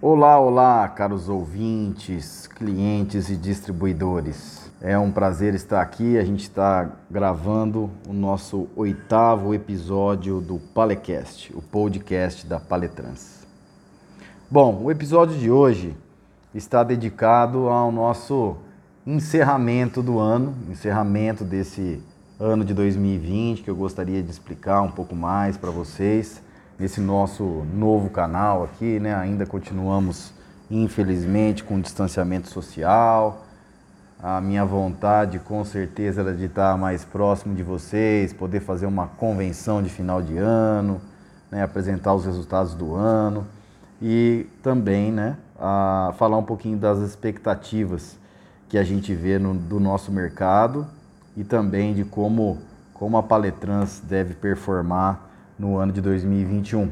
Olá, olá, caros ouvintes, clientes e distribuidores. É um prazer estar aqui. A gente está gravando o nosso oitavo episódio do Palecast, o podcast da Paletrans. Bom, o episódio de hoje está dedicado ao nosso encerramento do ano, encerramento desse ano de 2020, que eu gostaria de explicar um pouco mais para vocês nesse nosso novo canal aqui, né? Ainda continuamos, infelizmente, com distanciamento social. A minha vontade, com certeza, era de estar mais próximo de vocês, poder fazer uma convenção de final de ano, né? apresentar os resultados do ano e também, né? A falar um pouquinho das expectativas que a gente vê no, do nosso mercado e também de como, como a Paletrans deve performar no ano de 2021.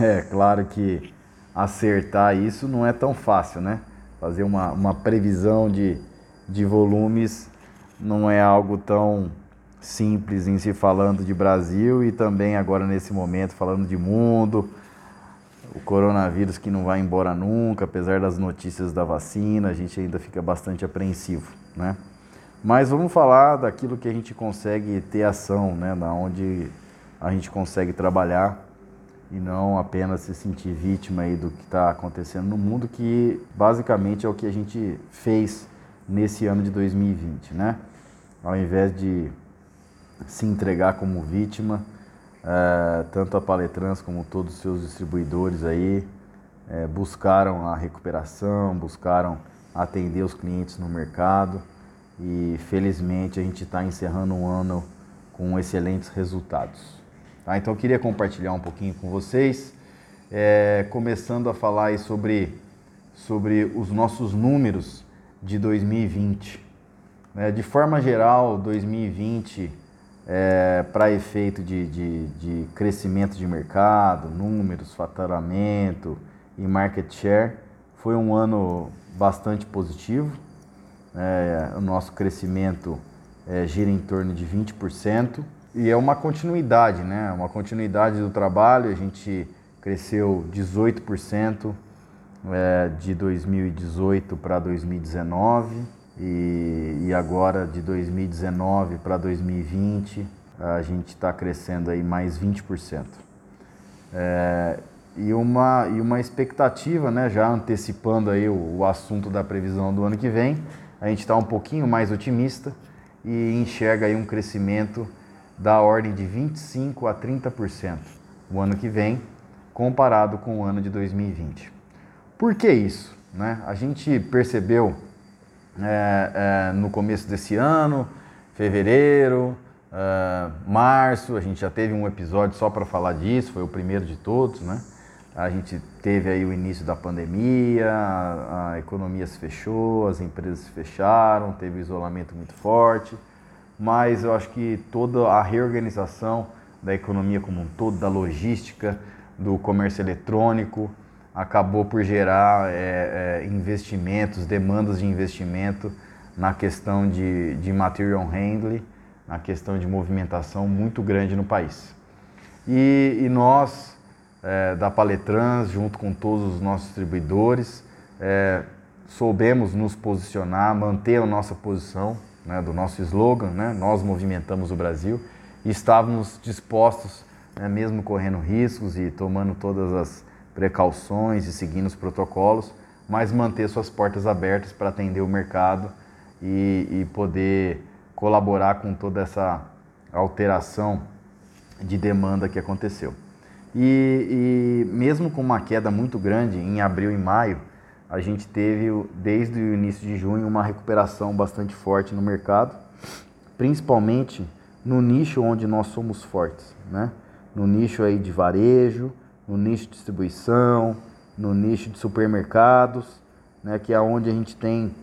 É claro que acertar isso não é tão fácil, né? Fazer uma, uma previsão de, de volumes não é algo tão simples em se falando de Brasil e também agora nesse momento falando de mundo, o coronavírus que não vai embora nunca, apesar das notícias da vacina, a gente ainda fica bastante apreensivo, né? Mas vamos falar daquilo que a gente consegue ter ação, né? Da onde a gente consegue trabalhar e não apenas se sentir vítima aí do que está acontecendo no mundo, que basicamente é o que a gente fez nesse ano de 2020, né? Ao invés de se entregar como vítima, é, tanto a Paletrans como todos os seus distribuidores aí é, buscaram a recuperação, buscaram atender os clientes no mercado e felizmente a gente está encerrando um ano com excelentes resultados. Tá? Então eu queria compartilhar um pouquinho com vocês, é, começando a falar sobre, sobre os nossos números de 2020. É, de forma geral, 2020, é, para efeito de, de, de crescimento de mercado, números, faturamento e market share, foi um ano bastante positivo. É, o nosso crescimento é, gira em torno de 20%. E é uma continuidade, né? Uma continuidade do trabalho. A gente cresceu 18% é, de 2018 para 2019 e, e agora de 2019 para 2020 a gente está crescendo aí mais 20%. É, e, uma, e uma expectativa, né, já antecipando aí o, o assunto da previsão do ano que vem, a gente está um pouquinho mais otimista e enxerga aí um crescimento da ordem de 25 a 30% o ano que vem, comparado com o ano de 2020. Por que isso? Né? A gente percebeu é, é, no começo desse ano, fevereiro, é, março, a gente já teve um episódio só para falar disso, foi o primeiro de todos, né? A gente teve aí o início da pandemia, a, a economia se fechou, as empresas se fecharam, teve isolamento muito forte mas eu acho que toda a reorganização da economia como um todo, da logística, do comércio eletrônico, acabou por gerar é, é, investimentos, demandas de investimento na questão de, de material handling, na questão de movimentação muito grande no país. E, e nós, é, da Paletrans, junto com todos os nossos distribuidores, soubemos nos posicionar, manter a nossa posição né, do nosso slogan, né, nós movimentamos o Brasil, e estávamos dispostos, né, mesmo correndo riscos e tomando todas as precauções e seguindo os protocolos, mas manter suas portas abertas para atender o mercado e, e poder colaborar com toda essa alteração de demanda que aconteceu. E, e, mesmo com uma queda muito grande em abril e maio, a gente teve desde o início de junho uma recuperação bastante forte no mercado, principalmente no nicho onde nós somos fortes, né? No nicho aí de varejo, no nicho de distribuição, no nicho de supermercados, né? Que é onde a gente tem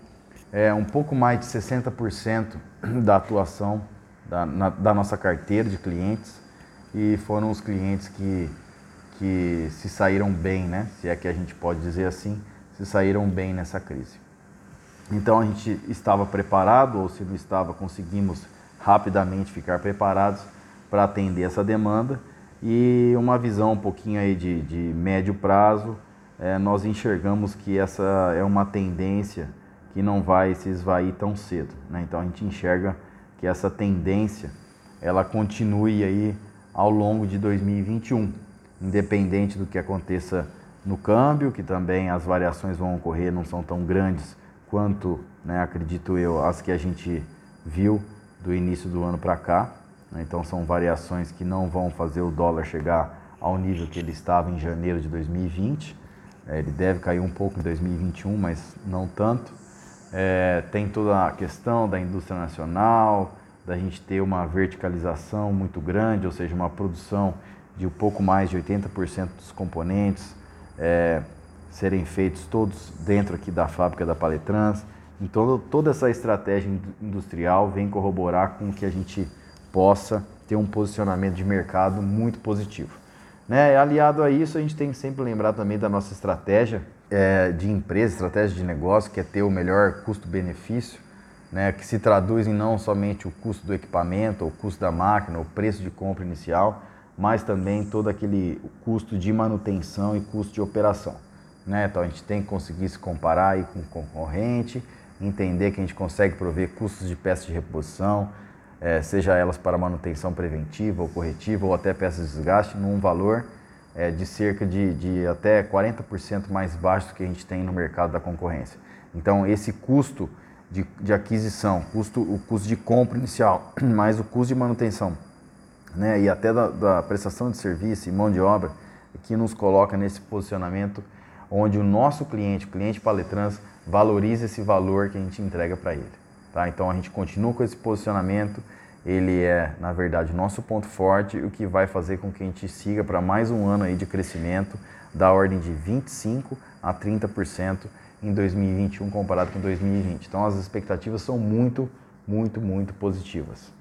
é, um pouco mais de 60% da atuação da, na, da nossa carteira de clientes e foram os clientes que, que se saíram bem, né? Se é que a gente pode dizer assim, se saíram bem nessa crise. Então a gente estava preparado, ou se não estava, conseguimos rapidamente ficar preparados para atender essa demanda e uma visão um pouquinho aí de, de médio prazo, é, nós enxergamos que essa é uma tendência que não vai se esvair tão cedo. Né? Então a gente enxerga que essa tendência ela continue aí ao longo de 2021, independente do que aconteça no câmbio, que também as variações vão ocorrer, não são tão grandes quanto, né, acredito eu, as que a gente viu do início do ano para cá. Né? Então são variações que não vão fazer o dólar chegar ao nível que ele estava em janeiro de 2020. É, ele deve cair um pouco em 2021, mas não tanto. É, tem toda a questão da indústria nacional, da gente ter uma verticalização muito grande, ou seja, uma produção de um pouco mais de 80% dos componentes é, serem feitos todos dentro aqui da fábrica da Paletrans. Então, toda essa estratégia industrial vem corroborar com que a gente possa ter um posicionamento de mercado muito positivo. Né? Aliado a isso, a gente tem que sempre lembrar também da nossa estratégia é, de empresa, estratégia de negócio, que é ter o melhor custo-benefício, né? que se traduz em não somente o custo do equipamento, o custo da máquina, o preço de compra inicial, mas também todo aquele custo de manutenção e custo de operação. Né? Então a gente tem que conseguir se comparar aí com o concorrente, entender que a gente consegue prover custos de peças de reposição, é, seja elas para manutenção preventiva ou corretiva ou até peças de desgaste, num valor é, de cerca de, de até 40% mais baixo do que a gente tem no mercado da concorrência. Então, esse custo de, de aquisição, custo, o custo de compra inicial, mais o custo de manutenção né, e até da, da prestação de serviço e mão de obra, que nos coloca nesse posicionamento onde o nosso cliente, o cliente Paletrans, valoriza esse valor que a gente entrega para ele. Tá? Então a gente continua com esse posicionamento, ele é, na verdade, nosso ponto forte, o que vai fazer com que a gente siga para mais um ano aí de crescimento da ordem de 25 a 30% em 2021 comparado com 2020. Então as expectativas são muito, muito, muito positivas.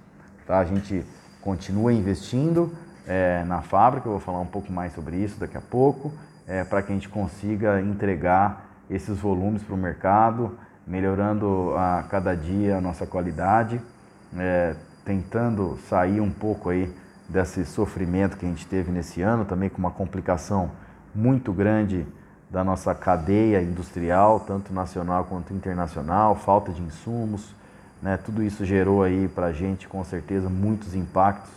Tá? A gente continua investindo é, na fábrica, eu vou falar um pouco mais sobre isso daqui a pouco, é, para que a gente consiga entregar esses volumes para o mercado, melhorando a cada dia a nossa qualidade, é, tentando sair um pouco aí desse sofrimento que a gente teve nesse ano, também com uma complicação muito grande da nossa cadeia industrial, tanto nacional quanto internacional, falta de insumos, né? tudo isso gerou aí para a gente com certeza muitos impactos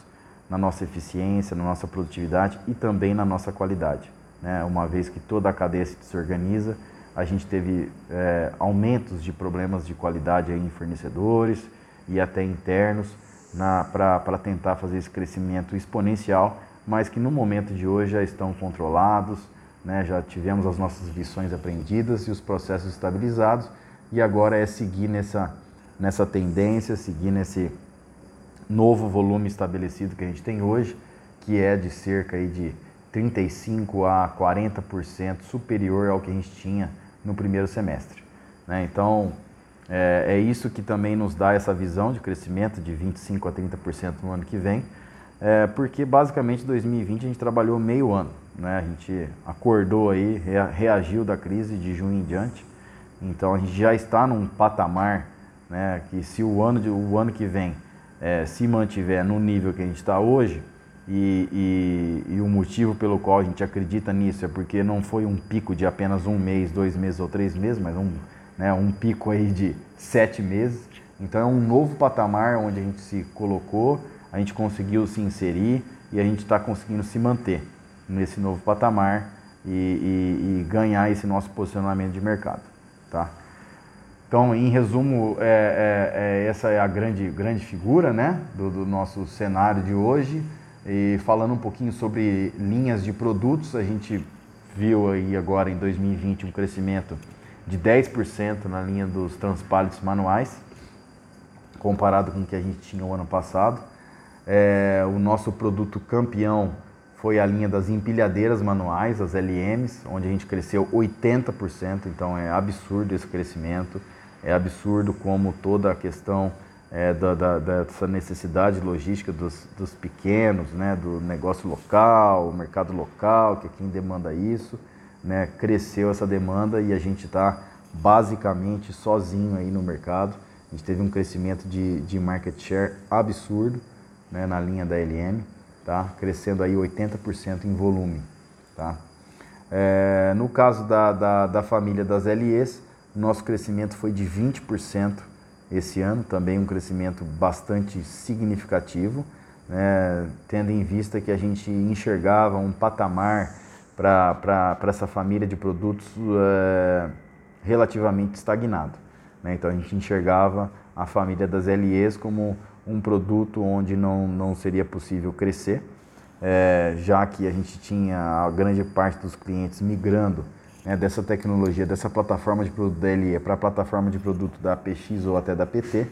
na nossa eficiência, na nossa produtividade e também na nossa qualidade. Né? Uma vez que toda a cadeia se desorganiza, a gente teve é, aumentos de problemas de qualidade em fornecedores e até internos para tentar fazer esse crescimento exponencial, mas que no momento de hoje já estão controlados, né? já tivemos as nossas lições aprendidas e os processos estabilizados e agora é seguir nessa, nessa tendência, seguir nesse novo volume estabelecido que a gente tem hoje, que é de cerca aí de 35 a 40% superior ao que a gente tinha no primeiro semestre. Né? Então, é, é, isso que também nos dá essa visão de crescimento de 25% a 30% no ano que vem, é, porque basicamente 2020 a gente trabalhou meio ano. Né? A gente acordou aí, reagiu da crise de junho em diante, então a gente já está num patamar né, que se o ano, de, o ano que vem é, se mantiver no nível que a gente está hoje, e, e, e, o motivo pelo qual a gente acredita nisso é porque não foi um pico de apenas um mês, dois meses ou três meses, mas um, né, um pico aí de sete meses. Então é um novo patamar onde a gente se colocou, a gente conseguiu se inserir e a gente está conseguindo se manter nesse novo patamar e, e, ganhar esse nosso posicionamento de mercado. Tá? Então, em resumo, é, é, é, essa é a grande, grande figura né, do, do nosso cenário de hoje. E falando um pouquinho sobre linhas de produtos, a gente viu aí agora em 2020 um crescimento de 10% na linha dos transpálitos manuais, comparado com o que a gente tinha o ano passado. É, o nosso produto campeão foi a linha das empilhadeiras manuais, as LMs, onde a gente cresceu 80%, então é absurdo esse crescimento, é absurdo como toda a questão é, da, da, dessa necessidade logística dos, dos, pequenos, né, do negócio local, o mercado local, que é quem demanda isso, né, cresceu essa demanda e a gente está basicamente sozinho aí no mercado. A gente teve um crescimento de, de market share absurdo né, na linha da LM, tá? crescendo aí 80% em volume. Tá? É, no caso da, da, da, família das LEs, nosso crescimento foi de 20% esse ano, também um crescimento bastante significativo, né, tendo em vista que a gente enxergava um patamar para essa família de produtos é, relativamente estagnado. Né? Então a gente enxergava a família das LEs como um produto onde não, não seria possível crescer, é, já que a gente tinha a grande parte dos clientes migrando né, dessa tecnologia, dessa plataforma de produto da LE para a plataforma de produto da PX ou até da PT,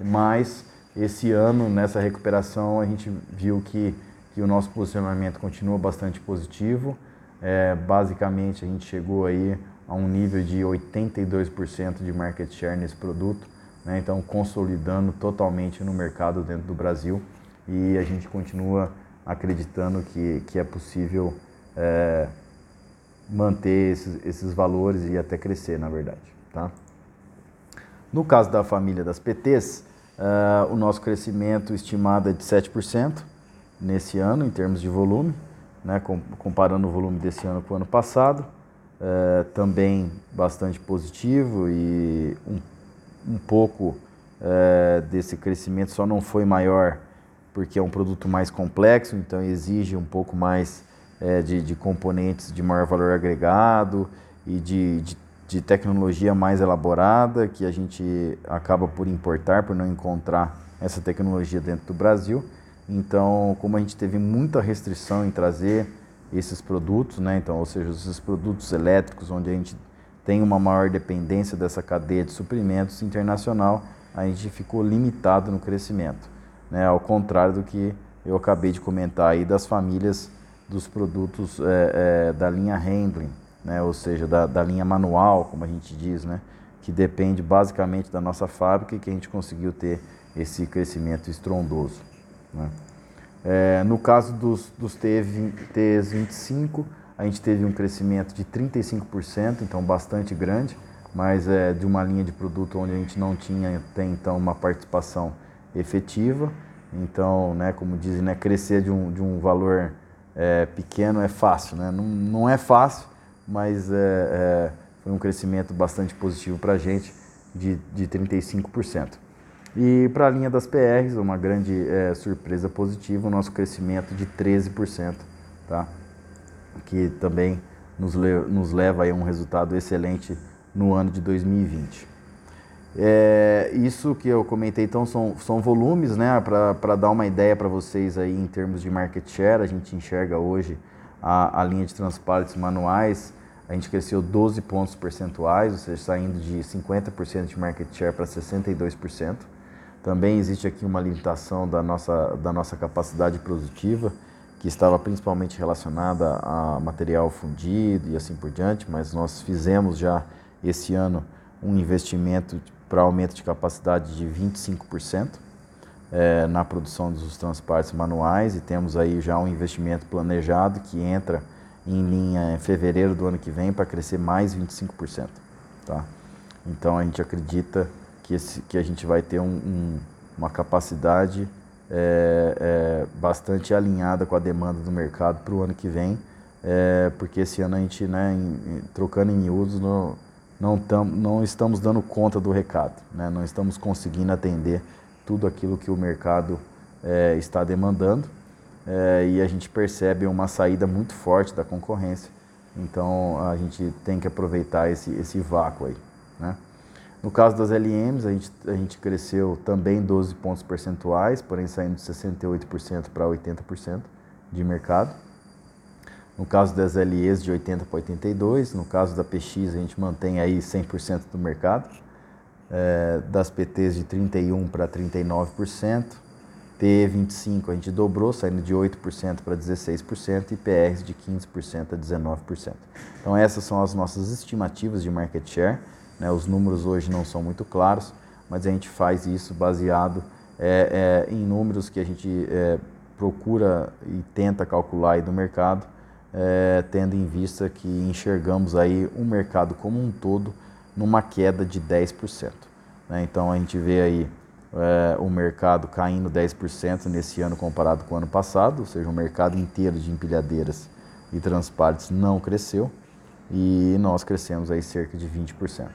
mas esse ano, nessa recuperação, a gente viu que, que o nosso posicionamento continua bastante positivo. É, basicamente, a gente chegou aí a um nível de 82% de market share nesse produto, né? então consolidando totalmente no mercado dentro do Brasil e a gente continua acreditando que, que é possível é, manter esses, esses valores e até crescer, na verdade. Tá? No caso da família das PTs, uh, é, o nosso crescimento estimado é de 7% nesse ano, em termos de volume, né, comparando o volume desse ano com o ano passado. Uh, também bastante positivo e um, um pouco uh, desse crescimento só não foi maior porque é um produto mais complexo, então exige um pouco mais é, de, de, componentes de maior valor agregado e de, de, de, tecnologia mais elaborada que a gente acaba por importar, por não encontrar essa tecnologia dentro do Brasil. Então, como a gente teve muita restrição em trazer esses produtos, né? então, ou seja, esses produtos elétricos, onde a gente tem uma maior dependência dessa cadeia de suprimentos internacional, a gente ficou limitado no crescimento né, ao contrário do que eu acabei de comentar aí das famílias dos produtos é, é, da linha handling, né, ou seja, da, da, linha manual, como a gente diz, né, que depende basicamente da nossa fábrica e que a gente conseguiu ter esse crescimento estrondoso. Né. É, no caso dos, dos TS25, a gente teve um crescimento de 35%, então bastante grande, mas é de uma linha de produto onde a gente não tinha até então uma participação efetiva. Então, né, como dizem, né, crescer de um, de um valor é, pequeno é fácil. Né? Não, não é fácil, mas é, é, foi um crescimento bastante positivo para a gente, de, de 35%. E para a linha das PRs, uma grande é, surpresa positiva, o nosso crescimento de 13%, tá? que também nos, le nos leva a um resultado excelente no ano de 2020. É, isso que eu comentei, então, são, são volumes, né? Para dar uma ideia para vocês aí em termos de market share, a gente enxerga hoje a, a linha de transportes manuais, a gente cresceu 12 pontos percentuais, ou seja, saindo de 50% de market share para 62%. Também existe aqui uma limitação da nossa, da nossa capacidade produtiva, que estava principalmente relacionada a material fundido e assim por diante, mas nós fizemos já esse ano um investimento para aumento de capacidade de 25% é, na produção dos transportes manuais e temos aí já um investimento planejado que entra em linha em fevereiro do ano que vem para crescer mais 25%. Tá? Então a gente acredita que, esse, que a gente vai ter um, um, uma capacidade é, é, bastante alinhada com a demanda do mercado para o ano que vem, é, porque esse ano a gente, né, em, trocando em miúdos, no, não, tam, não estamos dando conta do recado, né? não estamos conseguindo atender tudo aquilo que o mercado é, está demandando é, e a gente percebe uma saída muito forte da concorrência. Então a gente tem que aproveitar esse, esse vácuo aí. Né? No caso das LMs, a gente, a gente cresceu também 12 pontos percentuais, porém saindo de 68% para 80% de mercado. No caso das LEs, de 80 para 82. No caso da PX, a gente mantém aí 100% do mercado. É, das PTs, de 31 para 39%. TE25 a gente dobrou, saindo de 8% para 16%. E PRs de 15% a 19%. Então, essas são as nossas estimativas de market share. Né? Os números hoje não são muito claros, mas a gente faz isso baseado é, é, em números que a gente é, procura e tenta calcular aí do mercado é, tendo em vista que enxergamos aí o mercado como um todo numa queda de 10%. Né? Então a gente vê aí é, o mercado caindo 10% nesse ano comparado com o ano passado, ou seja, o mercado inteiro de empilhadeiras e transparentes não cresceu. e nós crescemos aí cerca de 20%.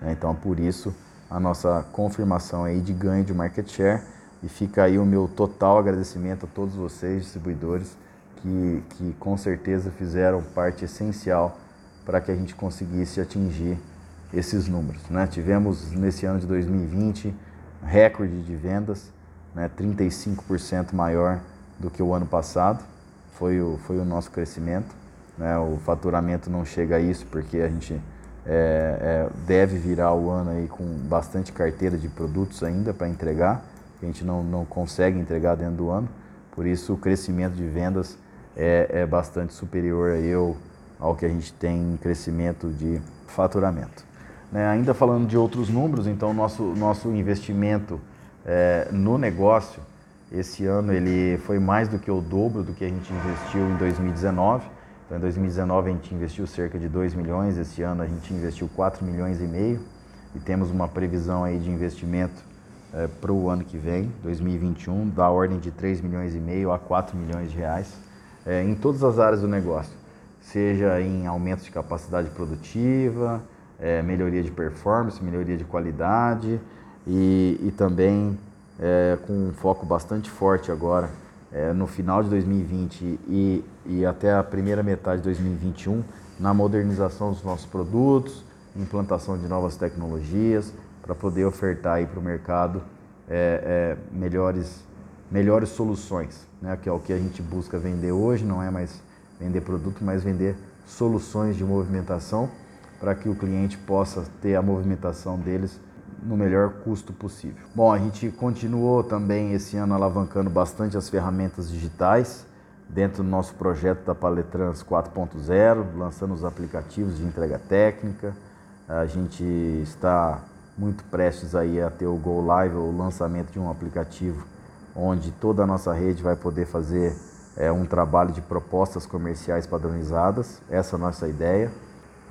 Né? Então, por isso, a nossa confirmação aí de ganho de market share e fica aí o meu total agradecimento a todos vocês, distribuidores, que, que com certeza fizeram parte essencial para que a gente conseguisse atingir esses números. Né? Tivemos nesse ano de 2020 recorde de vendas, né? 35% maior do que o ano passado, foi o, foi o nosso crescimento. Né? O faturamento não chega a isso porque a gente é, é, deve virar o ano aí com bastante carteira de produtos ainda para entregar, a gente não, não consegue entregar dentro do ano, por isso o crescimento de vendas é, é bastante superior aí ao, ao que a gente tem em crescimento de faturamento. Né? Ainda falando de outros números, então nosso, nosso investimento é, no negócio esse ano ele foi mais do que o dobro do que a gente investiu em 2019. Então, em 2019 a gente investiu cerca de 2 milhões, esse ano a gente investiu 4 milhões e meio e temos uma previsão aí de investimento é, para o ano que vem, 2021, da ordem de 3 milhões e meio a 4 milhões de reais é, em todas as áreas do negócio, seja em aumento de capacidade produtiva, é, melhoria de performance, melhoria de qualidade e, e também é, com um foco bastante forte agora é, no final de 2020 e, e até a primeira metade de 2021 na modernização dos nossos produtos, implantação de novas tecnologias para poder ofertar para o mercado é, é, melhores, melhores soluções, né? que é o que a gente busca vender hoje, não é mais vender produto, mas vender soluções de movimentação para que o cliente possa ter a movimentação deles no melhor custo possível. Bom, a gente continuou também esse ano alavancando bastante as ferramentas digitais dentro do nosso projeto da Paletrans 4.0, lançando os aplicativos de entrega técnica. A gente está muito prestes aí a ter o Go Live, o lançamento de um aplicativo onde toda a nossa rede vai poder fazer é, um trabalho de propostas comerciais padronizadas. Essa é a nossa ideia.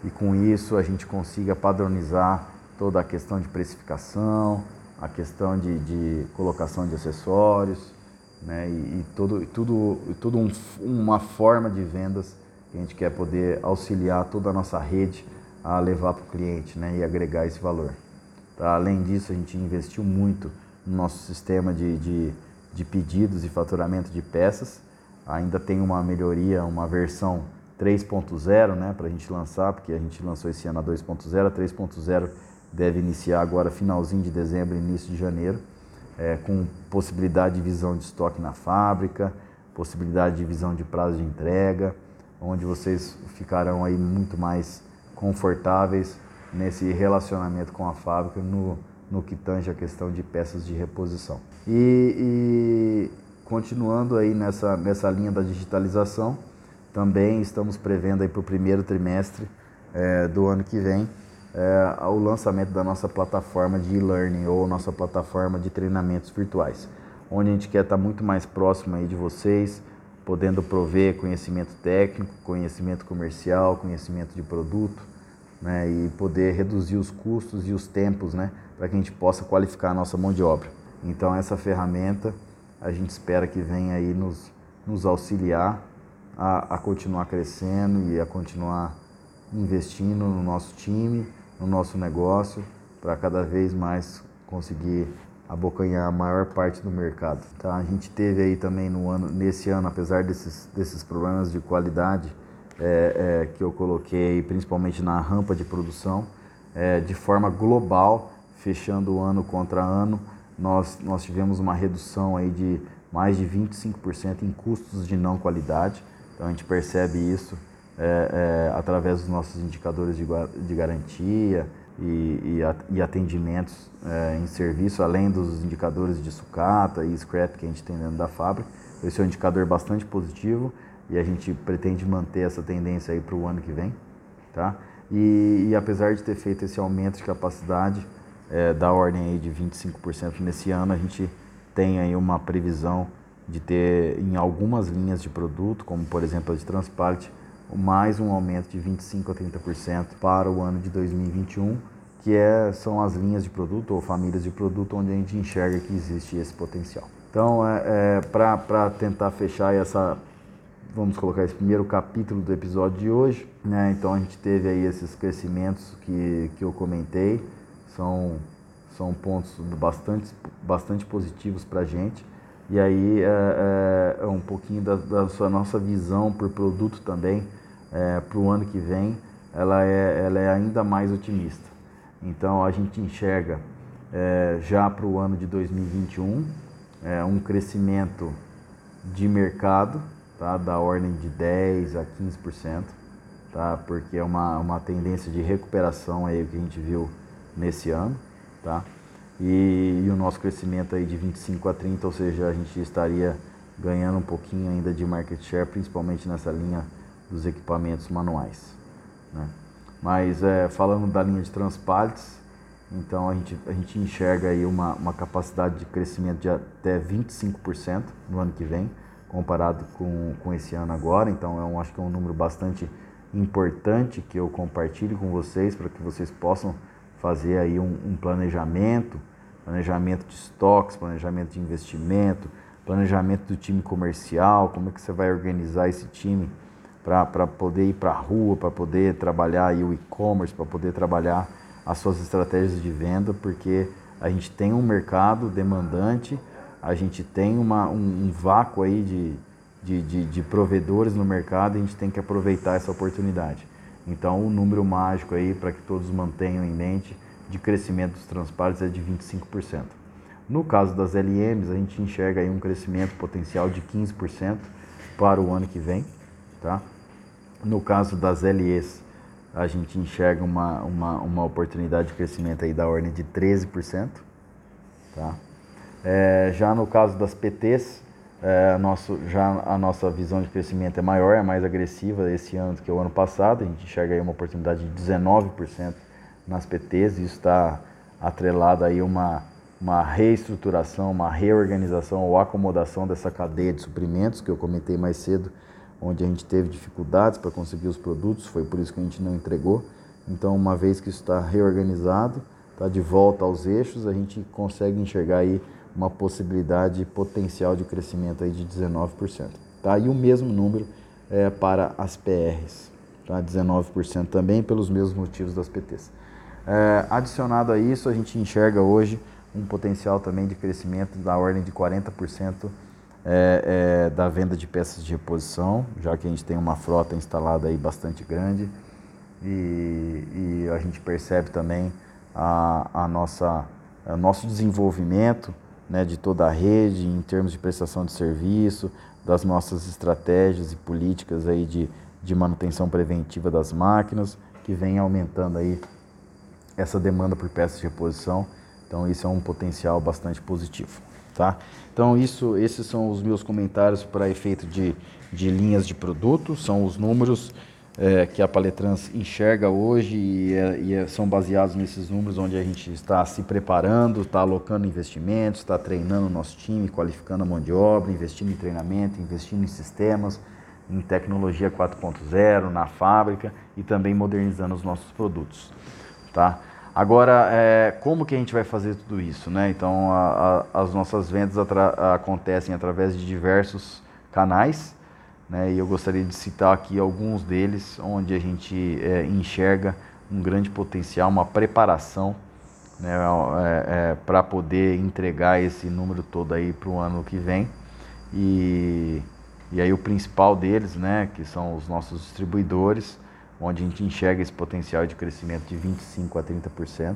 E com isso a gente consiga padronizar toda a questão de precificação, a questão de, de colocação de acessórios, né? E, e todo, tudo, tudo um, uma forma de vendas que a gente quer poder auxiliar toda a nossa rede a levar para o cliente, né? E agregar esse valor. Tá? Além disso, a gente investiu muito no nosso sistema de, de, de pedidos e faturamento de peças. Ainda tem uma melhoria, uma versão 3.0, né, para a gente lançar, porque a gente lançou esse ano a 2.0, a 3.0 deve iniciar agora finalzinho de dezembro, início de janeiro, é, com possibilidade de visão de estoque na fábrica, possibilidade de visão de prazo de entrega, onde vocês ficarão aí muito mais confortáveis nesse relacionamento com a fábrica no, no que tange a questão de peças de reposição. E, e continuando aí nessa, nessa linha da digitalização, também estamos prevendo aí para o primeiro trimestre é, do ano que vem é, o lançamento da nossa plataforma de e-learning ou nossa plataforma de treinamentos virtuais, onde a gente quer estar muito mais próximo aí de vocês, podendo prover conhecimento técnico, conhecimento comercial, conhecimento de produto, né, e poder reduzir os custos e os tempos, né, para que a gente possa qualificar a nossa mão de obra. Então essa ferramenta a gente espera que venha aí nos, nos auxiliar a, a continuar crescendo e a continuar investindo no nosso time no nosso negócio para cada vez mais conseguir abocanhar a maior parte do mercado. Tá? A gente teve aí também no ano, nesse ano, apesar desses, desses problemas de qualidade é, é, que eu coloquei, principalmente na rampa de produção, é, de forma global, fechando ano contra ano, nós, nós tivemos uma redução aí de mais de 25% em custos de não qualidade. Então a gente percebe isso é, é, através dos nossos indicadores de, de garantia e, e, e atendimentos é, em serviço, além dos indicadores de sucata e scrap que a gente tem dentro da fábrica. Esse é um indicador bastante positivo e a gente pretende manter essa tendência aí para o ano que vem. Tá? E, e, apesar de ter feito esse aumento de capacidade é, da ordem aí de 25% nesse ano, a gente tem aí uma previsão de ter em algumas linhas de produto, como por exemplo a de transparte, mais um aumento de 25% a 30% para o ano de 2021, que é, são as linhas de produto ou famílias de produto onde a gente enxerga que existe esse potencial. Então, é, é para tentar fechar essa, vamos colocar esse primeiro capítulo do episódio de hoje. Né? Então a gente teve aí esses crescimentos que, que eu comentei, são, são pontos bastante, bastante positivos para a gente. E aí é, é, é um pouquinho da, da, sua nossa visão por produto também é, para o ano que vem, ela é, ela é ainda mais otimista. Então a gente enxerga é, já para o ano de 2021 é, um crescimento de mercado tá, da ordem de 10 a 15%, tá, porque é uma, uma tendência de recuperação aí que a gente viu nesse ano. Tá? e, e, o nosso crescimento aí de 25 a 30, ou seja, a gente estaria ganhando um pouquinho ainda de market share, principalmente nessa linha dos equipamentos manuais. Né? Mas é, falando da linha de transpaltes, então a gente, a gente enxerga aí uma, uma capacidade de crescimento de até 25% no ano que vem, comparado com, com esse ano agora. Então eu acho que é um número bastante importante que eu compartilhe com vocês para que vocês possam fazer aí um, um planejamento planejamento de estoques, planejamento de investimento, planejamento do time comercial, como é que você vai organizar esse time para poder ir para a rua, para poder trabalhar aí o e-commerce, para poder trabalhar as suas estratégias de venda, porque a gente tem um mercado demandante, a gente tem uma, um, um vácuo aí de, de, de, de provedores no mercado e a gente tem que aproveitar essa oportunidade. Então, o número mágico aí para que todos mantenham em mente de crescimento dos transpalhos é de 25%. No caso das LMs, a gente enxerga aí um crescimento potencial de 15% para o ano que vem. Tá? No caso das LEs, a gente enxerga uma, uma, uma oportunidade de crescimento aí da ordem de 13%. Tá? É, já no caso das PTs, é, nosso, já a nossa visão de crescimento é maior, é mais agressiva esse ano do que o ano passado. A gente enxerga aí uma oportunidade de 19% nas PTs, isso está atrelado aí uma, uma reestruturação, uma reorganização ou acomodação dessa cadeia de suprimentos que eu comentei mais cedo, onde a gente teve dificuldades para conseguir os produtos, foi por isso que a gente não entregou. Então, uma vez que isso está reorganizado, está de volta aos eixos, a gente consegue enxergar aí uma possibilidade potencial de crescimento aí de 19%. Tá? E o mesmo número é, para as PRs, tá? 19% também pelos mesmos motivos das PTs. É, adicionado a isso, a gente enxerga hoje um potencial também de crescimento da ordem de 40% é, é, da venda de peças de reposição, já que a gente tem uma frota instalada aí bastante grande e, e a gente percebe também a, a nossa, o nosso desenvolvimento né, de toda a rede em termos de prestação de serviço, das nossas estratégias e políticas aí de, de manutenção preventiva das máquinas, que vem aumentando aí essa demanda por peças de reposição. Então isso é um potencial bastante positivo, tá? Então isso, esses são os meus comentários para efeito de, de linhas de produto, são os números é, que a Paletrans enxerga hoje e, é, e é, são baseados nesses números onde a gente está se preparando, está alocando investimentos, está treinando o nosso time, qualificando a mão de obra, investindo em treinamento, investindo em sistemas, em tecnologia 4.0, na fábrica e também modernizando os nossos produtos. Tá? Agora, é, como que a gente vai fazer tudo isso? Né? Então, a, a, as nossas vendas acontecem através de diversos canais, né? e eu gostaria de citar aqui alguns deles, onde a gente é, enxerga um grande potencial, uma preparação né? É, é para poder entregar esse número todo aí para o ano que vem. E, e aí o principal deles, né, que são os nossos distribuidores, onde a gente enxerga esse potencial de crescimento de 25% a 30%.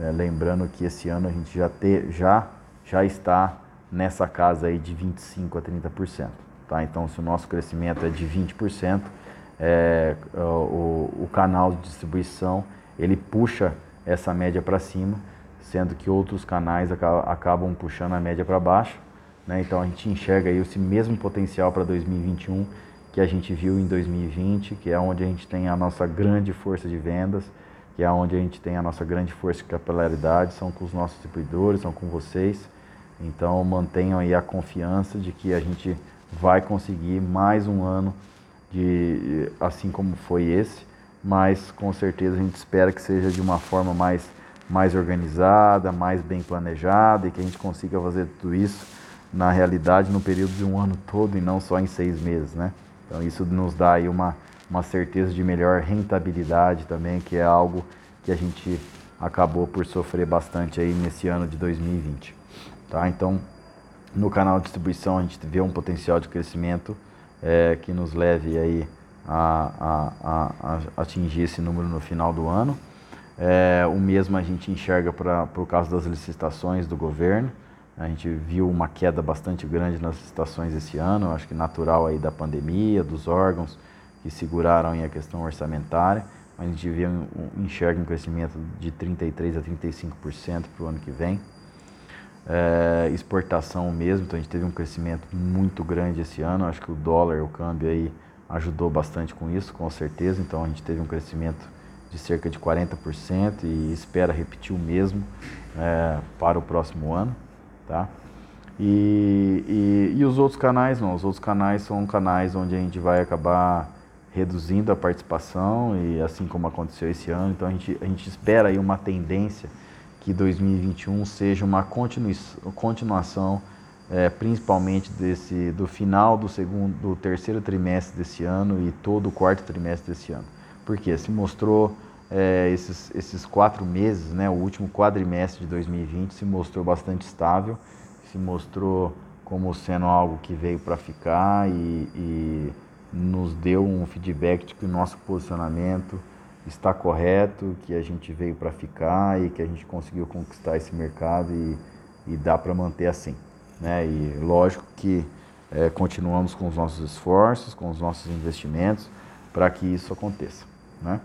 É, lembrando que esse ano a gente já, te, já, já está nessa casa aí de 25% a 30%. Tá? Então, se o nosso crescimento é de 20%, é, o, o canal de distribuição ele puxa essa média para cima, sendo que outros canais acabam puxando a média para baixo. Né? Então, a gente enxerga aí esse mesmo potencial para 2021 que a gente viu em 2020, que é onde a gente tem a nossa grande força de vendas, que é onde a gente tem a nossa grande força de capilaridade, são com os nossos distribuidores, são com vocês. Então mantenham aí a confiança de que a gente vai conseguir mais um ano de assim como foi esse, mas com certeza a gente espera que seja de uma forma mais mais organizada, mais bem planejada e que a gente consiga fazer tudo isso na realidade no período de um ano todo e não só em seis meses, né? Então isso nos dá aí uma, uma certeza de melhor rentabilidade também, que é algo que a gente acabou por sofrer bastante aí nesse ano de 2020, tá? Então no canal de distribuição a gente vê um potencial de crescimento é, que nos leve aí a, a, a, atingir esse número no final do ano. É, o mesmo a gente enxerga para por causa das licitações do governo. A gente viu uma queda bastante grande nas licitações esse ano, acho que natural aí da pandemia, dos órgãos que seguraram a questão orçamentária. A gente vê enxerga um crescimento de 33 a 35% para o ano que vem. É, exportação mesmo, então a gente teve um crescimento muito grande esse ano. Acho que o dólar, o câmbio aí ajudou bastante com isso, com certeza. Então a gente teve um crescimento de cerca de 40% e espera repetir o mesmo é, para o próximo ano, tá? E, e, e, os outros canais não, os outros canais são canais onde a gente vai acabar reduzindo a participação e assim como aconteceu esse ano, então a gente, a gente espera aí uma tendência que 2021 seja uma continuação é, principalmente desse, do final do segundo, do terceiro trimestre desse ano e todo o quarto trimestre desse ano. Porque se mostrou é, esses, esses quatro meses, né, o último quadrimestre de 2020 se mostrou bastante estável, se mostrou como sendo algo que veio para ficar e, e nos deu um feedback de que o nosso posicionamento está correto, que a gente veio para ficar e que a gente conseguiu conquistar esse mercado e, e dá para manter assim. Né? E lógico que é, continuamos com os nossos esforços, com os nossos investimentos para que isso aconteça. Né?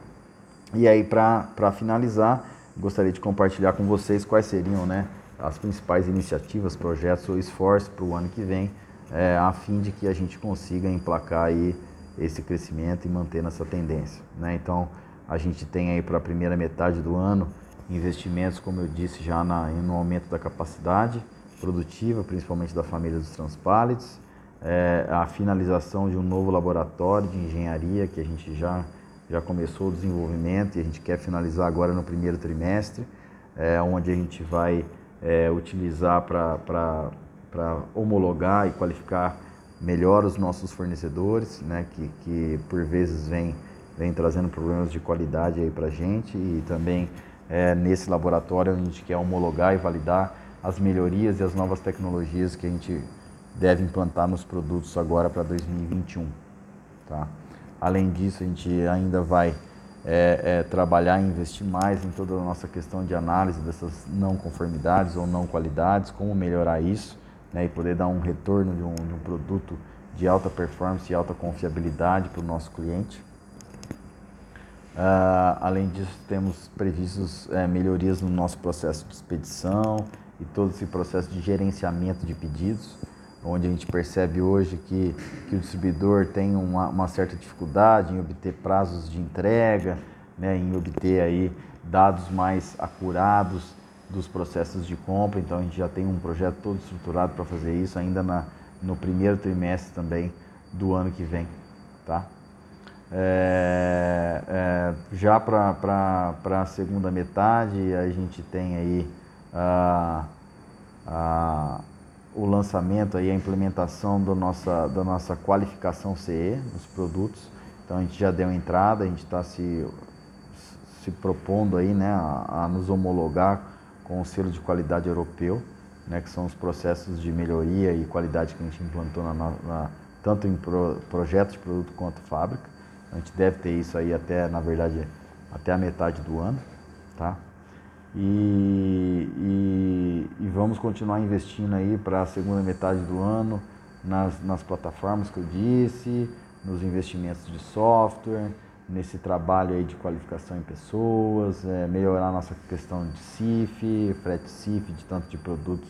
E aí, para finalizar, gostaria de compartilhar com vocês quais seriam né, as principais iniciativas, projetos ou esforços para o ano que vem, é, a fim de que a gente consiga emplacar aí esse crescimento e manter essa tendência. Né? Então, a gente tem aí para a primeira metade do ano investimentos, como eu disse, já na, no aumento da capacidade, produtiva, principalmente da família dos transpálites, é, a finalização de um novo laboratório de engenharia que a gente já, já começou o desenvolvimento e a gente quer finalizar agora no primeiro trimestre, é, onde a gente vai é, utilizar para homologar e qualificar melhor os nossos fornecedores, né, que, que por vezes vem, vem trazendo problemas de qualidade aí para a gente e também é, nesse laboratório a gente quer homologar e validar as melhorias e as novas tecnologias que a gente deve implantar nos produtos agora para 2021. Tá? Além disso, a gente ainda vai é, é, trabalhar e investir mais em toda a nossa questão de análise dessas não conformidades ou não qualidades, como melhorar isso né, e poder dar um retorno de um, de um produto de alta performance e alta confiabilidade para o nosso cliente. Uh, além disso, temos previstos é, melhorias no nosso processo de expedição, e todo esse processo de gerenciamento de pedidos, onde a gente percebe hoje que, que o distribuidor tem uma, uma certa dificuldade em obter prazos de entrega, né, em obter aí dados mais acurados dos processos de compra. Então a gente já tem um projeto todo estruturado para fazer isso ainda na, no primeiro trimestre também do ano que vem, tá? É, é, já para a segunda metade a gente tem aí o lançamento e a implementação do nossa, da nossa qualificação CE nos produtos. Então a gente já deu entrada, a gente está se, se propondo aí, né, a, a, nos homologar com o selo de qualidade europeu, né, que são os processos de melhoria e qualidade que a gente implantou na, na, tanto em pro, projeto de produto quanto fábrica. A gente deve ter isso aí até, na verdade, até a metade do ano, tá? E, e, e, vamos continuar investindo aí para a segunda metade do ano nas, nas plataformas que eu disse, nos investimentos de software, nesse trabalho aí de qualificação em pessoas, é, melhorar nossa questão de CIF, frete CIF, de tanto de produtos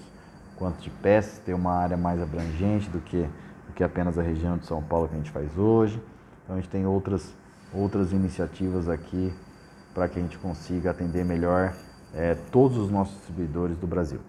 quanto de peças, ter uma área mais abrangente do que, do que apenas a região de São Paulo que a gente faz hoje. Então a gente tem outras, outras iniciativas aqui para que a gente consiga atender melhor é, todos os nossos distribuidores do Brasil.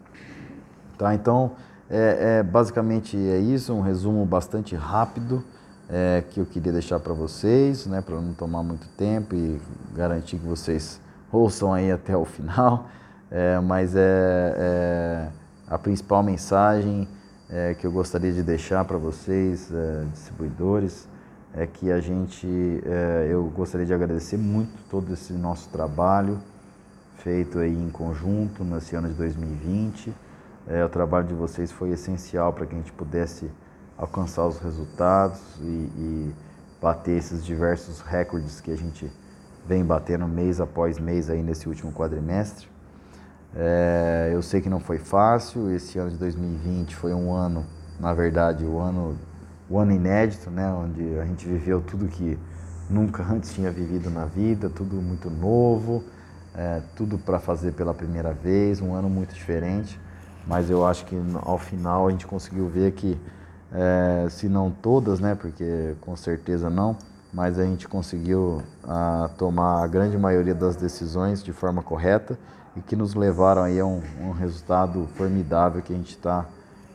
Tá? Então, é, é, basicamente é isso, um resumo bastante rápido é, que eu queria deixar para vocês, né, para não tomar muito tempo e garantir que vocês ouçam aí até o final. É, mas é, é, a principal mensagem é, que eu gostaria de deixar para vocês, é, distribuidores, é que a gente, é, eu gostaria de agradecer muito todo esse nosso trabalho feito aí em conjunto nesse ano de 2020. É, o trabalho de vocês foi essencial para que a gente pudesse alcançar os resultados e, e bater esses diversos recordes que a gente vem batendo mês após mês aí nesse último quadrimestre. É, eu sei que não foi fácil, esse ano de 2020 foi um ano, na verdade, o ano, o ano inédito, né, onde a gente viveu tudo que nunca antes tinha vivido na vida, tudo muito novo, é, tudo para fazer pela primeira vez, um ano muito diferente, mas eu acho que ao final a gente conseguiu ver que, é, se não todas, né, porque com certeza não, mas a gente conseguiu a, tomar a grande maioria das decisões de forma correta e que nos levaram aí a um, um resultado formidável que a gente está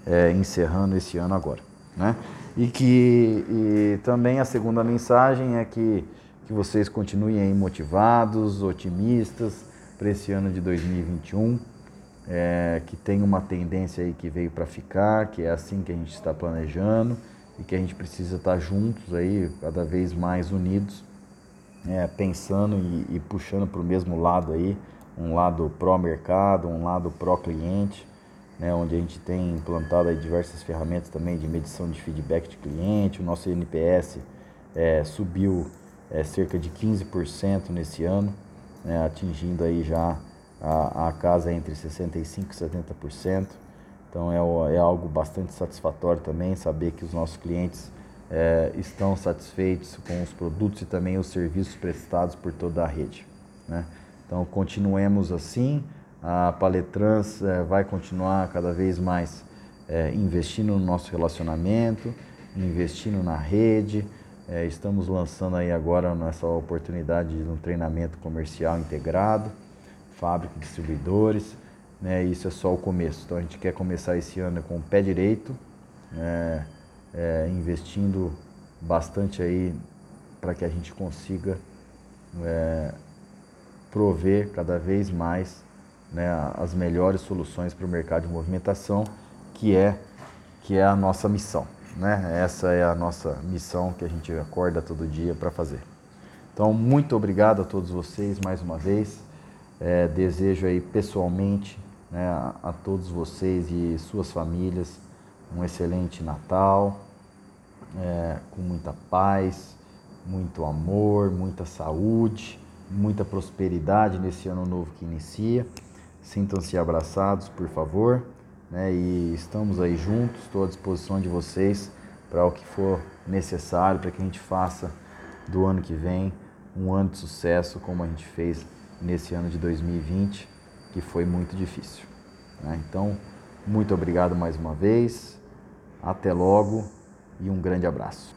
é, encerrando esse ano agora. Né? E que e também a segunda mensagem é que, que vocês continuem motivados, otimistas para esse ano de 2021, é, que tem uma tendência aí que veio para ficar, que é assim que a gente está planejando e que a gente precisa estar tá juntos aí, cada vez mais unidos, é, pensando e, e puxando para o mesmo lado aí, um lado pró-mercado, um lado pró-cliente, né, onde a gente tem implantado diversas ferramentas também de medição de feedback de cliente. O nosso NPS é, subiu é, cerca de 15% nesse ano, né, atingindo aí já a, a, casa entre 65% e 70%. Então é, é, algo bastante satisfatório também saber que os nossos clientes é, estão satisfeitos com os produtos e também os serviços prestados por toda a rede. Né? Então, continuemos assim. A Paletrans é, vai continuar cada vez mais é, investindo no nosso relacionamento, investindo na rede. É, estamos lançando aí agora nessa oportunidade de um treinamento comercial integrado, fábrica de distribuidores. Né, isso é só o começo. Então a gente quer começar esse ano com o pé direito, é, investindo bastante aí para que a gente consiga prover cada vez mais né, as melhores soluções para o mercado de movimentação, que é, que é a nossa missão. Né? Essa é a nossa missão que a gente acorda todo dia para fazer. Então, muito obrigado a todos vocês mais uma vez. É, desejo aí pessoalmente né, a, a todos vocês e suas famílias um excelente Natal, é, com muita paz, muito amor, muita saúde muita prosperidade nesse ano novo que inicia. Sintam-se abraçados, por favor. Né? E estamos aí juntos, estou à disposição de vocês para o que for necessário para que a gente faça do ano que vem um ano de sucesso como a gente fez nesse ano de 2020, que foi muito difícil. Né? Então, muito obrigado mais uma vez, até logo e um grande abraço.